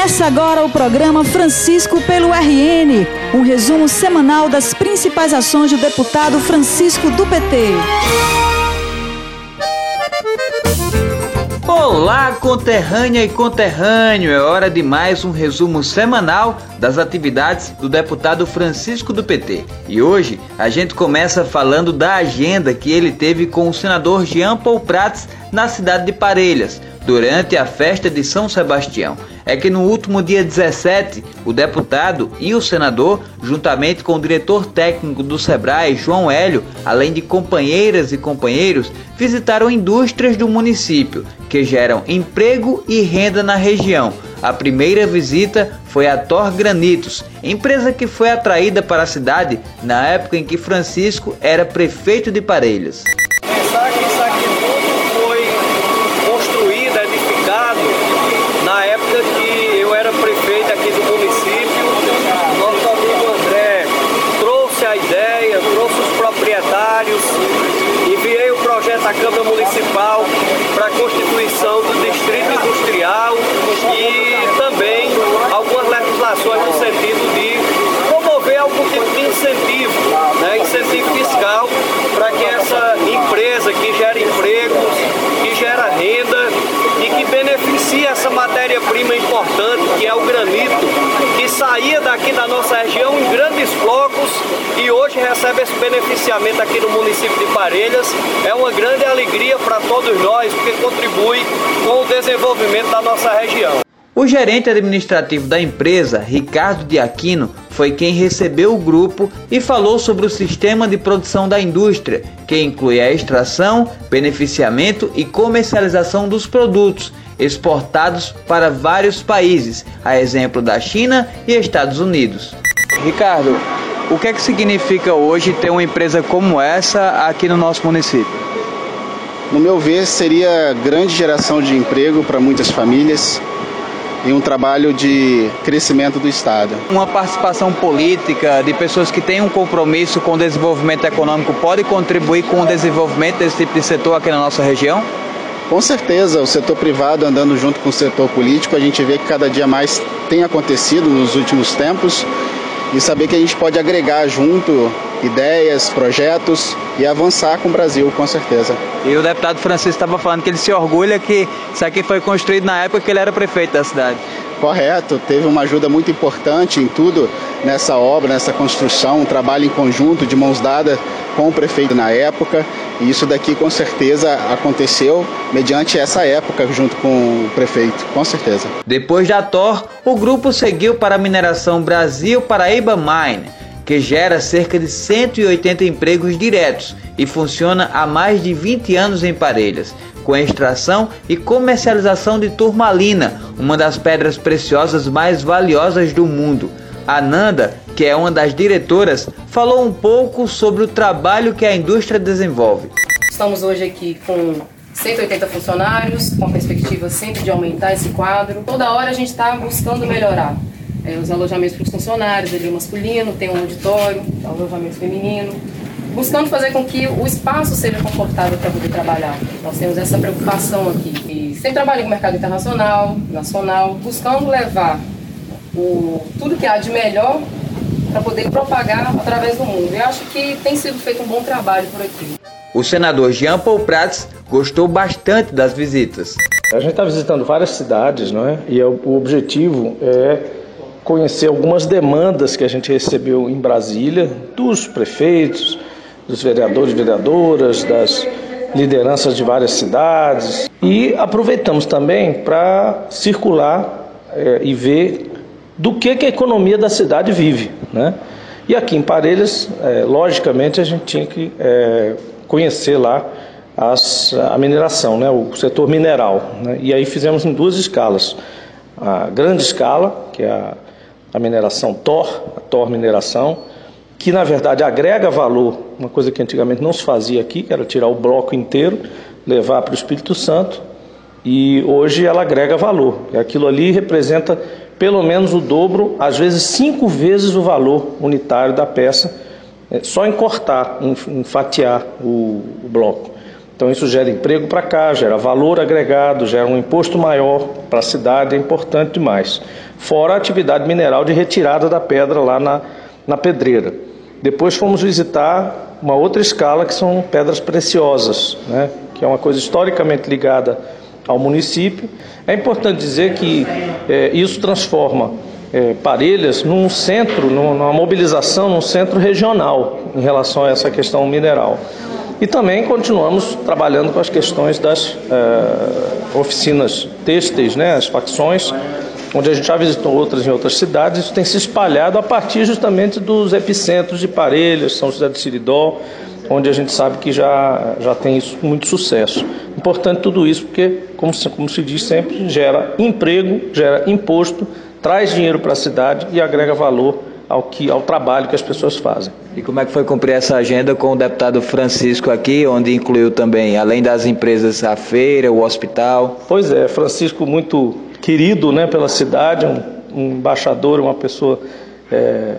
Começa agora o programa Francisco pelo RN, um resumo semanal das principais ações do deputado Francisco do PT. Olá, conterrânea e conterrâneo! É hora de mais um resumo semanal das atividades do deputado Francisco do PT. E hoje a gente começa falando da agenda que ele teve com o senador Jean Paul Prats na cidade de Parelhas, durante a festa de São Sebastião é que no último dia 17, o deputado e o senador, juntamente com o diretor técnico do Sebrae, João Hélio, além de companheiras e companheiros, visitaram indústrias do município, que geram emprego e renda na região. A primeira visita foi a Tor Granitos, empresa que foi atraída para a cidade na época em que Francisco era prefeito de Parelhas. da Câmara Municipal para a constituição do Distrito Industrial e também algumas legislações no sentido de promover algum tipo de incentivo, né, incentivo fiscal para que essa empresa que gera empregos, que gera renda e que beneficia essa matéria-prima importante que é o granito, que saía daqui da nossa região blocos e hoje recebe esse beneficiamento aqui no município de Parelhas. É uma grande alegria para todos nós, porque contribui com o desenvolvimento da nossa região. O gerente administrativo da empresa, Ricardo de Aquino, foi quem recebeu o grupo e falou sobre o sistema de produção da indústria, que inclui a extração, beneficiamento e comercialização dos produtos exportados para vários países, a exemplo da China e Estados Unidos. Ricardo, o que é que significa hoje ter uma empresa como essa aqui no nosso município? No meu ver, seria grande geração de emprego para muitas famílias e um trabalho de crescimento do Estado. Uma participação política de pessoas que têm um compromisso com o desenvolvimento econômico pode contribuir com o desenvolvimento desse tipo de setor aqui na nossa região? Com certeza, o setor privado andando junto com o setor político, a gente vê que cada dia mais tem acontecido nos últimos tempos e saber que a gente pode agregar junto ideias, projetos e avançar com o Brasil, com certeza. E o deputado Francisco estava falando que ele se orgulha que isso aqui foi construído na época que ele era prefeito da cidade. Correto, teve uma ajuda muito importante em tudo nessa obra, nessa construção, um trabalho em conjunto, de mãos dadas com o prefeito na época. E isso daqui com certeza aconteceu mediante essa época junto com o prefeito, com certeza. Depois da TOR, o grupo seguiu para a mineração Brasil Paraíba Mine, que gera cerca de 180 empregos diretos e funciona há mais de 20 anos em Parelhas com a extração e comercialização de turmalina, uma das pedras preciosas mais valiosas do mundo. A Nanda, que é uma das diretoras, falou um pouco sobre o trabalho que a indústria desenvolve. Estamos hoje aqui com 180 funcionários, com a perspectiva sempre de aumentar esse quadro. Toda hora a gente está buscando melhorar. É, os alojamentos para os funcionários, ele é masculino, tem um auditório, alojamento feminino, buscando fazer com que o espaço seja confortável para poder trabalhar. Nós temos essa preocupação aqui. E sempre trabalhei com o mercado internacional, nacional, buscando levar o, tudo que há de melhor para poder propagar através do mundo. Eu acho que tem sido feito um bom trabalho por aqui. O senador Jean Paul Prats gostou bastante das visitas. A gente está visitando várias cidades, não é? E é o objetivo é conhecer algumas demandas que a gente recebeu em Brasília dos prefeitos, dos vereadores e vereadoras, das lideranças de várias cidades. E aproveitamos também para circular é, e ver do que, que a economia da cidade vive. Né? E aqui em Parelhas, é, logicamente, a gente tinha que é, conhecer lá as, a mineração, né? o setor mineral. Né? E aí fizemos em duas escalas. A grande escala, que é a, a mineração TOR, a TOR Mineração, que na verdade agrega valor, uma coisa que antigamente não se fazia aqui, que era tirar o bloco inteiro, levar para o Espírito Santo, e hoje ela agrega valor. Aquilo ali representa pelo menos o dobro, às vezes cinco vezes o valor unitário da peça, é, só em cortar, em fatiar o, o bloco. Então isso gera emprego para cá, gera valor agregado, gera um imposto maior para a cidade, é importante demais. Fora a atividade mineral de retirada da pedra lá na, na pedreira. Depois fomos visitar uma outra escala que são pedras preciosas, né? que é uma coisa historicamente ligada ao município. É importante dizer que é, isso transforma é, Parelhas num centro, numa mobilização, num centro regional em relação a essa questão mineral. E também continuamos trabalhando com as questões das é, oficinas têxteis, né, as facções, onde a gente já visitou outras em outras cidades, isso tem se espalhado a partir justamente dos epicentros de Parelhas, São José de Siridó, onde a gente sabe que já, já tem isso, muito sucesso. Importante tudo isso porque, como, como se diz sempre, gera emprego, gera imposto, traz dinheiro para a cidade e agrega valor ao, que, ao trabalho que as pessoas fazem. E como é que foi cumprir essa agenda com o deputado Francisco aqui, onde incluiu também, além das empresas, a feira, o hospital? Pois é, Francisco muito querido né, pela cidade, um, um embaixador, uma pessoa. É,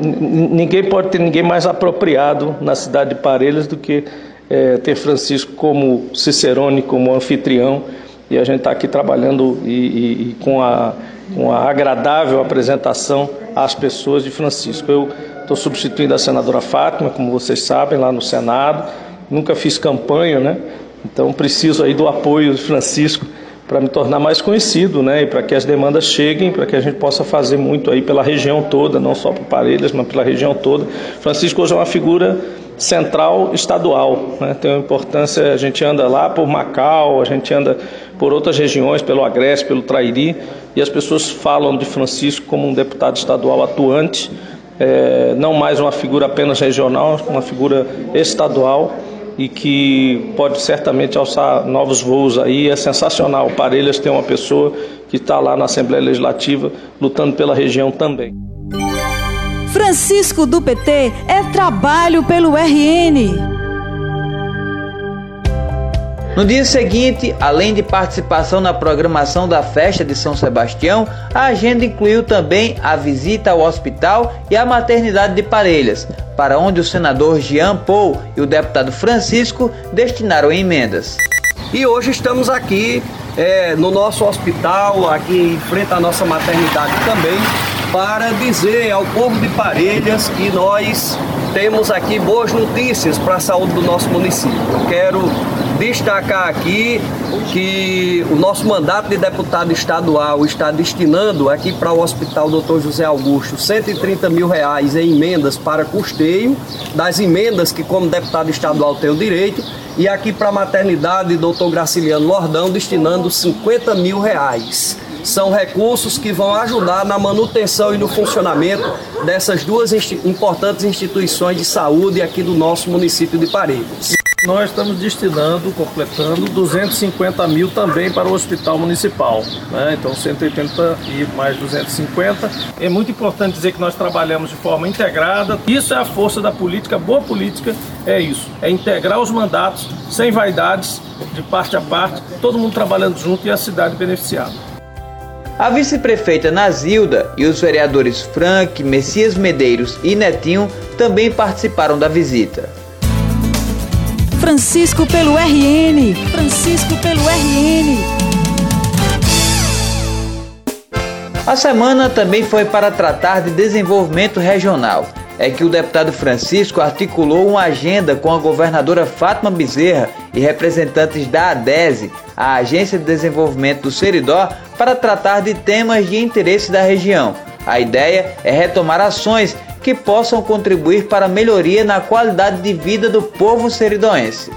ninguém pode ter ninguém mais apropriado na cidade de Parelhas do que é, ter Francisco como Cicerone, como anfitrião e a gente está aqui trabalhando e, e, e com, a, com a agradável apresentação às pessoas de Francisco. Eu estou substituindo a senadora Fátima, como vocês sabem, lá no Senado. Nunca fiz campanha, né? Então preciso aí do apoio de Francisco para me tornar mais conhecido, né? E para que as demandas cheguem, para que a gente possa fazer muito aí pela região toda, não só para Parelhas, mas pela região toda. Francisco hoje é uma figura central estadual, né? Tem uma importância. A gente anda lá por Macau, a gente anda por outras regiões, pelo Agreste, pelo Trairi, e as pessoas falam de Francisco como um deputado estadual atuante, é, não mais uma figura apenas regional, uma figura estadual e que pode certamente alçar novos voos aí. É sensacional. Parelhas tem uma pessoa que está lá na Assembleia Legislativa lutando pela região também. Francisco do PT é trabalho pelo RN. No dia seguinte, além de participação na programação da festa de São Sebastião, a agenda incluiu também a visita ao hospital e à maternidade de Parelhas, para onde o senador Jean Paul e o deputado Francisco destinaram emendas. E hoje estamos aqui é, no nosso hospital, aqui em frente à nossa maternidade também, para dizer ao povo de Parelhas que nós temos aqui boas notícias para a saúde do nosso município. Eu quero destacar aqui que o nosso mandato de deputado estadual está destinando aqui para o Hospital Dr. José Augusto 130 mil reais em emendas para custeio das emendas que como deputado estadual tenho direito e aqui para a maternidade Dr. Graciliano Lordão destinando 50 mil reais são recursos que vão ajudar na manutenção e no funcionamento dessas duas importantes instituições de saúde aqui do nosso município de Paredes. Nós estamos destinando, completando 250 mil também para o hospital municipal. Né? Então 180 e mais 250. É muito importante dizer que nós trabalhamos de forma integrada. Isso é a força da política. Boa política é isso. É integrar os mandatos sem vaidades, de parte a parte, todo mundo trabalhando junto e a cidade beneficiada. A vice-prefeita Nazilda e os vereadores Frank, Messias Medeiros e Netinho também participaram da visita. Francisco pelo RN. Francisco pelo RN. A semana também foi para tratar de desenvolvimento regional. É que o deputado Francisco articulou uma agenda com a governadora Fátima Bezerra e representantes da ADESE, a Agência de Desenvolvimento do Seridó, para tratar de temas de interesse da região. A ideia é retomar ações que possam contribuir para a melhoria na qualidade de vida do povo seridoense.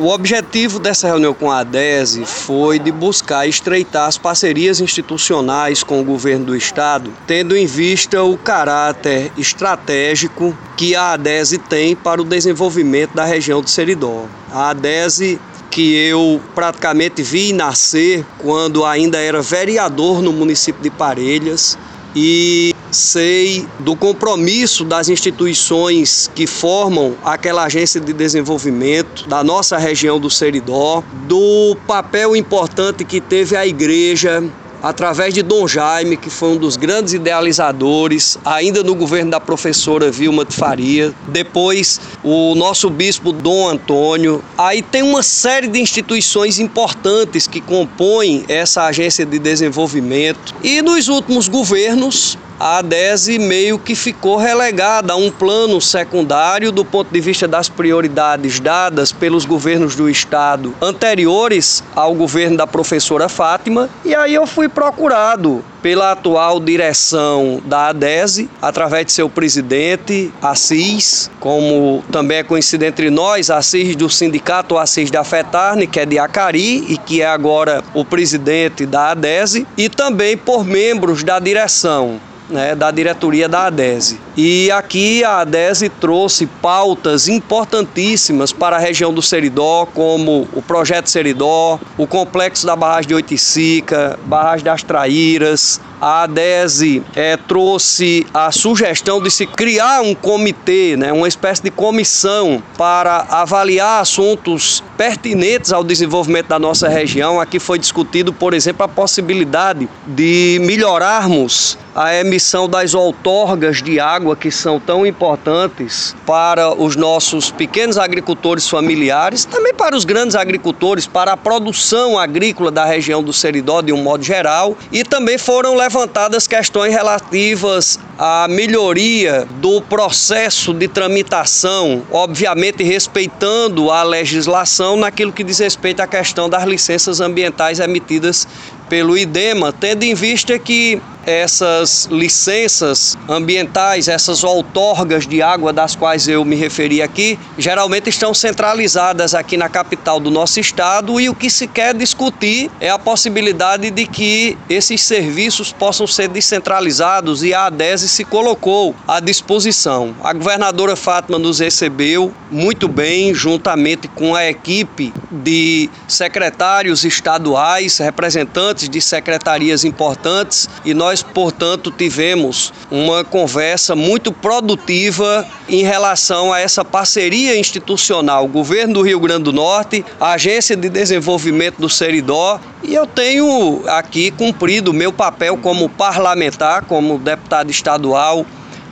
O objetivo dessa reunião com a ADESE foi de buscar estreitar as parcerias institucionais com o governo do estado, tendo em vista o caráter estratégico que a ADESE tem para o desenvolvimento da região do Seridó. A ADESE que eu praticamente vi nascer quando ainda era vereador no município de Parelhas e sei do compromisso das instituições que formam aquela agência de desenvolvimento da nossa região do Seridó, do papel importante que teve a igreja através de Dom Jaime, que foi um dos grandes idealizadores, ainda no governo da professora Vilma de Faria, depois o nosso bispo Dom Antônio. Aí tem uma série de instituições importantes que compõem essa agência de desenvolvimento. E nos últimos governos, a ADESE meio que ficou relegada a um plano secundário do ponto de vista das prioridades dadas pelos governos do estado anteriores ao governo da professora Fátima. E aí eu fui procurado pela atual direção da ADESE, através de seu presidente, Assis, como também é conhecido entre nós, Assis do sindicato Assis da FETARNE, que é de Acari e que é agora o presidente da ADESE, e também por membros da direção né, da diretoria da ADESE. E aqui a ADESE trouxe pautas importantíssimas para a região do Seridó, como o projeto Seridó, o complexo da barragem de Oiticica, barragem das Traíras. A ADESE é, trouxe a sugestão de se criar um comitê, né, uma espécie de comissão para avaliar assuntos pertinentes ao desenvolvimento da nossa região. Aqui foi discutido, por exemplo, a possibilidade de melhorarmos a emissão das outorgas de água que são tão importantes para os nossos pequenos agricultores familiares, também para os grandes agricultores, para a produção agrícola da região do Seridó de um modo geral, e também foram levantadas questões relativas à melhoria do processo de tramitação, obviamente respeitando a legislação naquilo que diz respeito à questão das licenças ambientais emitidas pelo IDEMA, tendo em vista que essas licenças ambientais, essas outorgas de água das quais eu me referi aqui, geralmente estão centralizadas aqui na capital do nosso estado e o que se quer discutir é a possibilidade de que esses serviços possam ser descentralizados e a ADESE se colocou à disposição. A governadora Fátima nos recebeu muito bem, juntamente com a equipe de secretários estaduais, representantes de secretarias importantes e nós portanto, tivemos uma conversa muito produtiva em relação a essa parceria institucional, governo do Rio Grande do Norte, Agência de Desenvolvimento do Seridó, e eu tenho aqui cumprido o meu papel como parlamentar, como deputado estadual,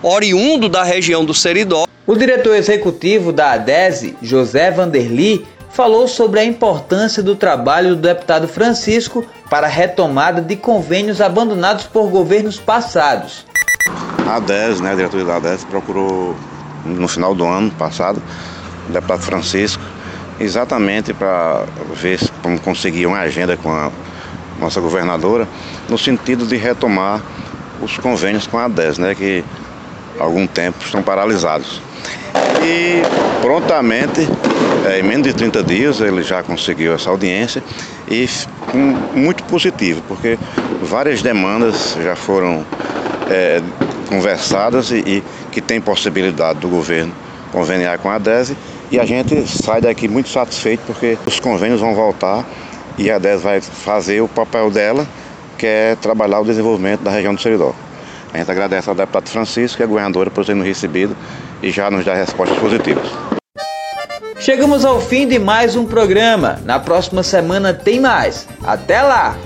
oriundo da região do Seridó. O diretor executivo da ADESE, José Vanderli, falou sobre a importância do trabalho do deputado Francisco para a retomada de convênios abandonados por governos passados. A ADES, né, a diretoria da ADES, procurou no final do ano passado o deputado Francisco exatamente para ver como conseguir uma agenda com a nossa governadora no sentido de retomar os convênios com a ADES, né, que há algum tempo estão paralisados. E prontamente, é, em menos de 30 dias, ele já conseguiu essa audiência e um, muito positivo, porque várias demandas já foram é, conversadas e, e, que tem possibilidade do governo conveniar com a DESE e a gente sai daqui muito satisfeito porque os convênios vão voltar e a DESE vai fazer o papel dela, que é trabalhar o desenvolvimento da região do Seridó. A gente agradece ao deputado Francisco e à governadora por terem nos recebido e já nos dar respostas positivas. Chegamos ao fim de mais um programa. Na próxima semana tem mais. Até lá!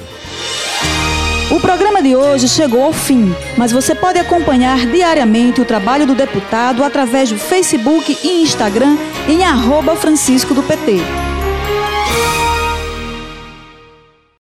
O programa de hoje chegou ao fim, mas você pode acompanhar diariamente o trabalho do deputado através do Facebook e Instagram em arroba Francisco do PT.